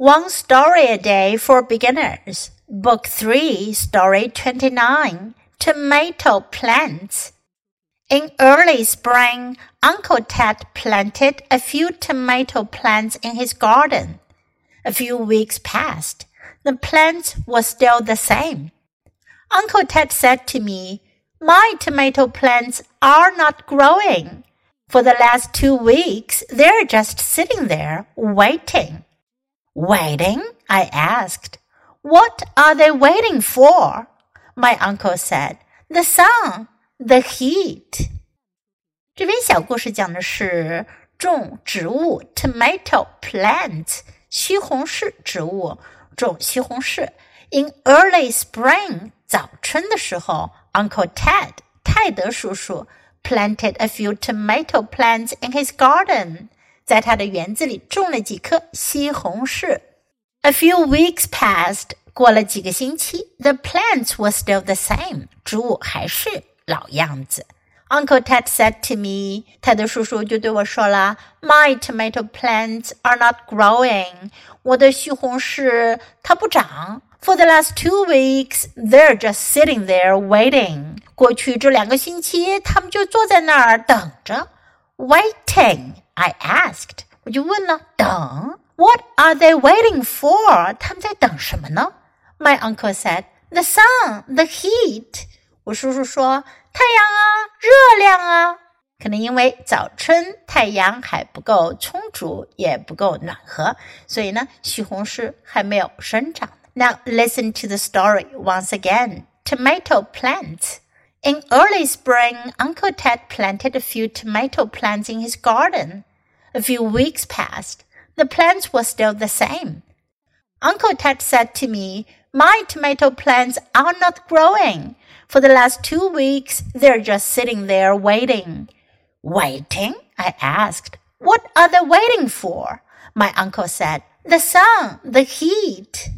One Story a Day for Beginners, Book 3, Story 29 Tomato Plants. In early spring, Uncle Ted planted a few tomato plants in his garden. A few weeks passed. The plants were still the same. Uncle Ted said to me, My tomato plants are not growing. For the last two weeks, they're just sitting there waiting. Waiting? I asked. What are they waiting for? My uncle said, The sun, the heat. 这篇小故事讲的是种植物 tomato plant 西红柿植物种西红柿。In early spring 早春的时候，Uncle Ted 泰德叔叔 planted a few tomato plants in his garden， 在他的园子里种了几棵西红柿。A few weeks passed，过了几个星期，the plants were still the same，植物还是老样子。Uncle Ted said to me，泰德叔叔就对我说了，My tomato plants are not growing，我的西红柿它不长。For the last two weeks, they're just sitting there waiting. 过去这两个星期，他们就坐在那儿等着。Waiting, I asked. 我就问了，等？What are they waiting for? 他们在等什么呢？My uncle said, "The sun, the heat." 我叔叔说，太阳啊，热量啊。可能因为早春太阳还不够充足，也不够暖和，所以呢，西红柿还没有生长。now listen to the story once again. Tomato plants. In early spring, Uncle Ted planted a few tomato plants in his garden. A few weeks passed. The plants were still the same. Uncle Ted said to me, My tomato plants are not growing. For the last two weeks, they're just sitting there waiting. Waiting? I asked. What are they waiting for? My uncle said, The sun, the heat.